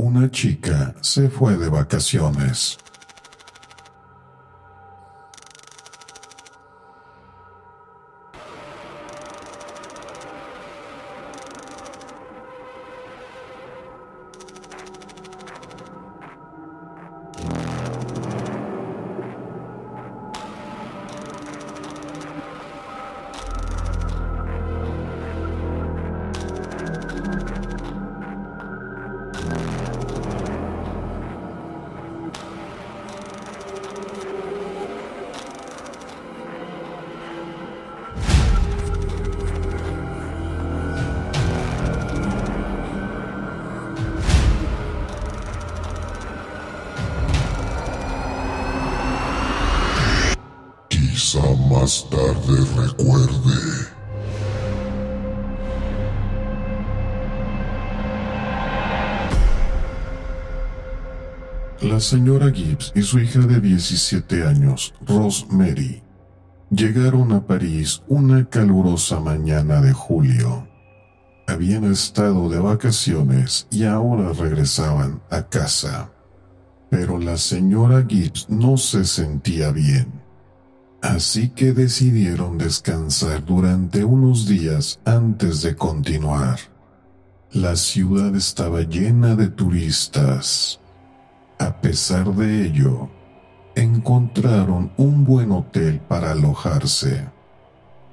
Una chica se fue de vacaciones. Recuerde. La señora Gibbs y su hija de 17 años, Rosemary, llegaron a París una calurosa mañana de julio. Habían estado de vacaciones y ahora regresaban a casa. Pero la señora Gibbs no se sentía bien. Así que decidieron descansar durante unos días antes de continuar. La ciudad estaba llena de turistas. A pesar de ello, encontraron un buen hotel para alojarse.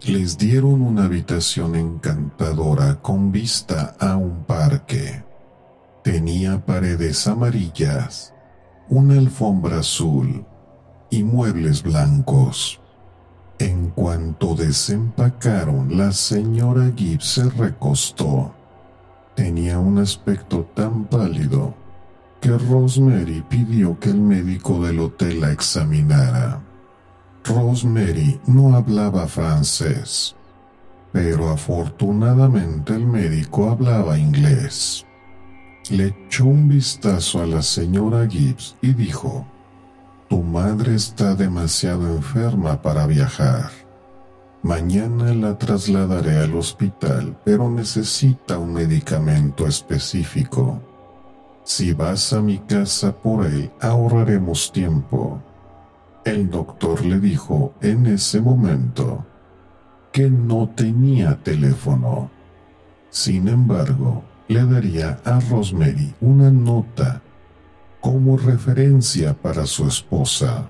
Les dieron una habitación encantadora con vista a un parque. Tenía paredes amarillas, una alfombra azul y muebles blancos. En cuanto desempacaron, la señora Gibbs se recostó. Tenía un aspecto tan pálido que Rosemary pidió que el médico del hotel la examinara. Rosemary no hablaba francés, pero afortunadamente el médico hablaba inglés. Le echó un vistazo a la señora Gibbs y dijo, Tu madre está demasiado enferma para viajar. Mañana la trasladaré al hospital, pero necesita un medicamento específico. Si vas a mi casa por él, ahorraremos tiempo. El doctor le dijo en ese momento que no tenía teléfono. Sin embargo, le daría a Rosemary una nota como referencia para su esposa.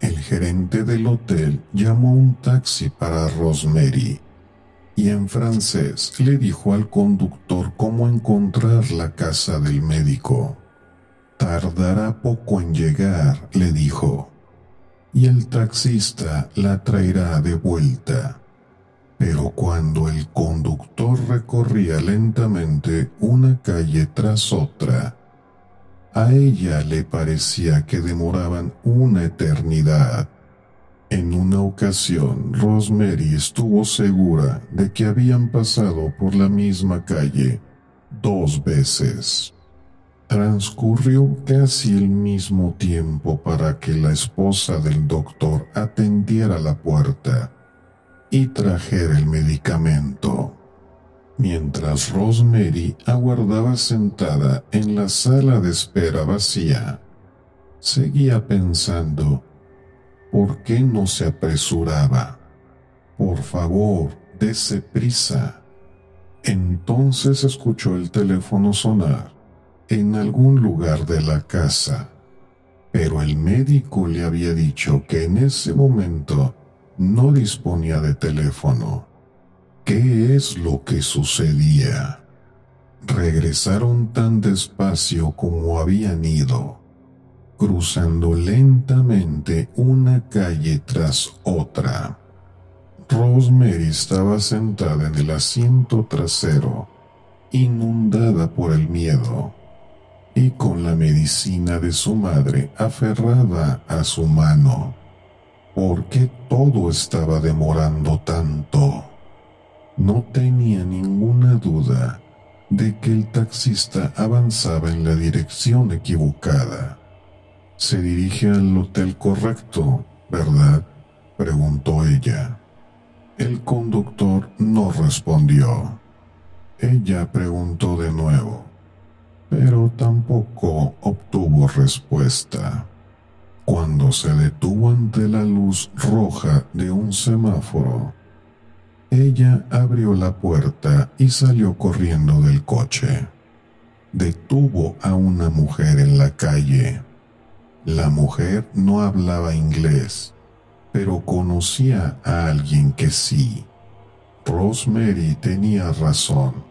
El gerente del hotel llamó un taxi para Rosemary y en francés le dijo al conductor cómo encontrar la casa del médico. Tardará poco en llegar, le dijo, y el taxista la traerá de vuelta. Pero cuando el conductor recorría lentamente una calle tras otra, a ella le parecía que demoraban una eternidad. En una ocasión, Rosemary estuvo segura de que habían pasado por la misma calle dos veces. Transcurrió casi el mismo tiempo para que la esposa del doctor atendiera la puerta y trajera el medicamento. Mientras Rosemary aguardaba sentada en la sala de espera vacía, seguía pensando, ¿por qué no se apresuraba? Por favor, dése prisa. Entonces escuchó el teléfono sonar en algún lugar de la casa, pero el médico le había dicho que en ese momento no disponía de teléfono. ¿Qué es lo que sucedía? Regresaron tan despacio como habían ido, cruzando lentamente una calle tras otra. Rosemary estaba sentada en el asiento trasero, inundada por el miedo, y con la medicina de su madre aferrada a su mano. ¿Por qué todo estaba demorando tanto? No tenía ninguna duda de que el taxista avanzaba en la dirección equivocada. Se dirige al hotel correcto, ¿verdad? preguntó ella. El conductor no respondió. Ella preguntó de nuevo. pero tampoco obtuvo respuesta. Cuando se detuvo ante la luz roja de un semáforo, ella abrió la puerta y salió corriendo del coche. Detuvo a una mujer en la calle. La mujer no hablaba inglés, pero conocía a alguien que sí. Rosemary tenía razón.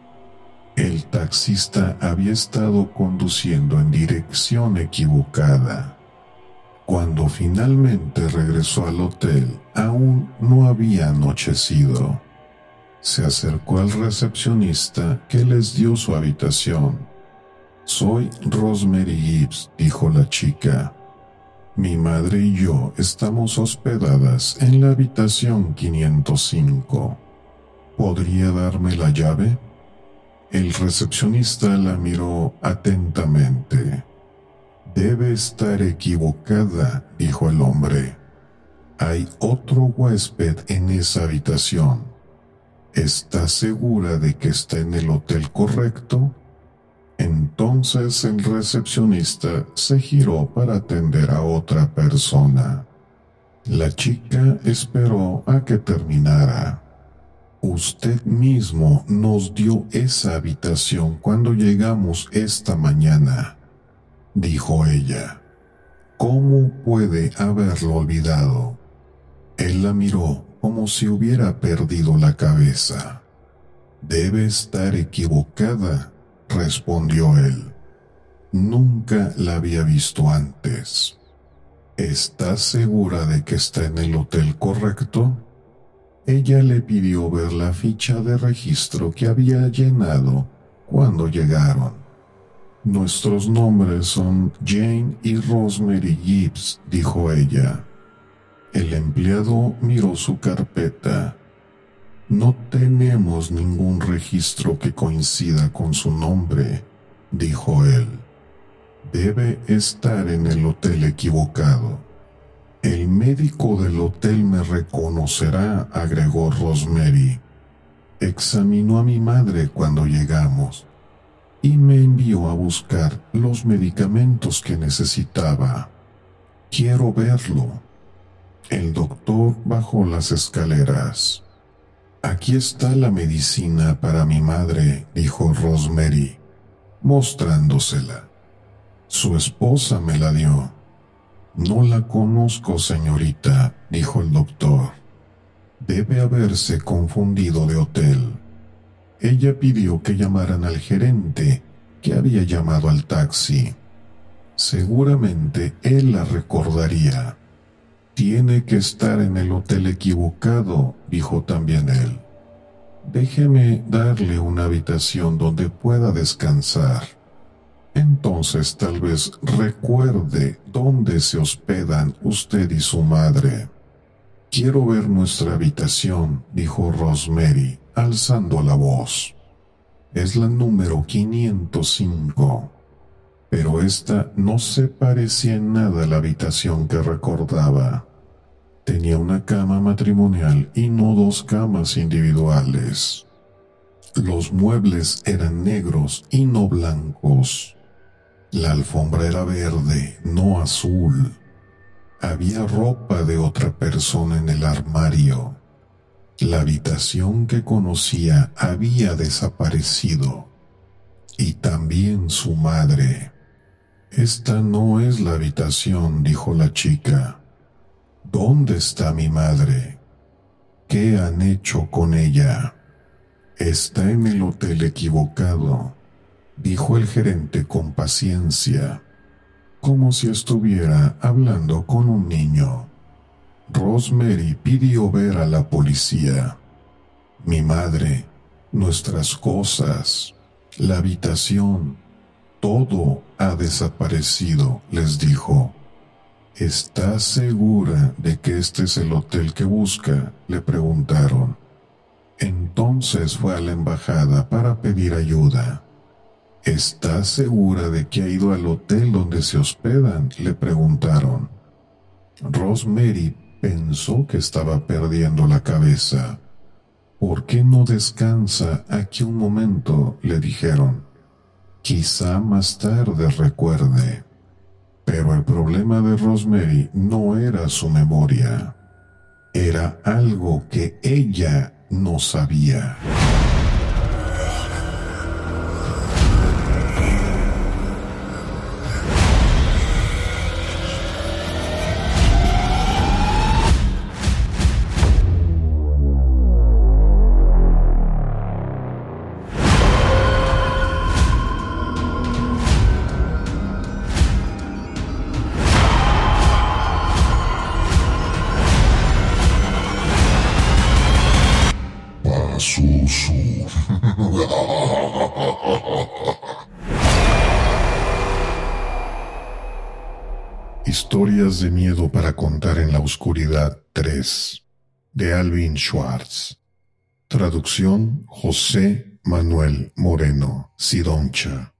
El taxista había estado conduciendo en dirección equivocada. Cuando finalmente regresó al hotel, aún no había anochecido. Se acercó al recepcionista que les dio su habitación. Soy Rosemary Gibbs, dijo la chica. Mi madre y yo estamos hospedadas en la habitación 505. ¿Podría darme la llave? El recepcionista la miró atentamente. Debe estar equivocada, dijo el hombre. Hay otro huésped en esa habitación. ¿Está segura de que está en el hotel correcto? Entonces el recepcionista se giró para atender a otra persona. La chica esperó a que terminara. Usted mismo nos dio esa habitación cuando llegamos esta mañana, dijo ella. ¿Cómo puede haberlo olvidado? Él la miró como si hubiera perdido la cabeza. Debe estar equivocada, respondió él. Nunca la había visto antes. ¿Estás segura de que está en el hotel correcto? ella le pidió ver la ficha de registro que había llenado cuando llegaron. Nuestros nombres son Jane y Rosemary Gibbs, dijo ella. El empleado miró su carpeta. No tenemos ningún registro que coincida con su nombre, dijo él. Debe estar en el hotel equivocado. El médico del hotel me reconocerá, agregó Rosemary. Examinó a mi madre cuando llegamos y me envió a buscar los medicamentos que necesitaba. Quiero verlo. El doctor bajó las escaleras. Aquí está la medicina para mi madre, dijo Rosemary, mostrándosela. Su esposa me la dio. No la conozco, señorita, dijo el doctor. Debe haberse confundido de hotel. Ella pidió que llamaran al gerente, que había llamado al taxi. Seguramente él la recordaría. Tiene que estar en el hotel equivocado, dijo también él. Déjeme darle una habitación donde pueda descansar. Entonces tal vez recuerde dónde se hospedan usted y su madre. Quiero ver nuestra habitación, dijo Rosemary, alzando la voz. Es la número 505. Pero esta no se parecía en nada a la habitación que recordaba. Tenía una cama matrimonial y no dos camas individuales. Los muebles eran negros y no blancos. La alfombra era verde, no azul. Había ropa de otra persona en el armario. La habitación que conocía había desaparecido. Y también su madre. Esta no es la habitación, dijo la chica. ¿Dónde está mi madre? ¿Qué han hecho con ella? Está en el hotel equivocado dijo el gerente con paciencia, como si estuviera hablando con un niño. Rosemary pidió ver a la policía. Mi madre, nuestras cosas, la habitación, todo ha desaparecido, les dijo. ¿Estás segura de que este es el hotel que busca? le preguntaron. Entonces fue a la embajada para pedir ayuda. ¿Estás segura de que ha ido al hotel donde se hospedan? le preguntaron. Rosemary pensó que estaba perdiendo la cabeza. ¿Por qué no descansa aquí un momento? le dijeron. Quizá más tarde recuerde. Pero el problema de Rosemary no era su memoria. Era algo que ella no sabía. Historias de miedo para contar en la oscuridad 3 de Alvin Schwartz. Traducción José Manuel Moreno Sidoncha.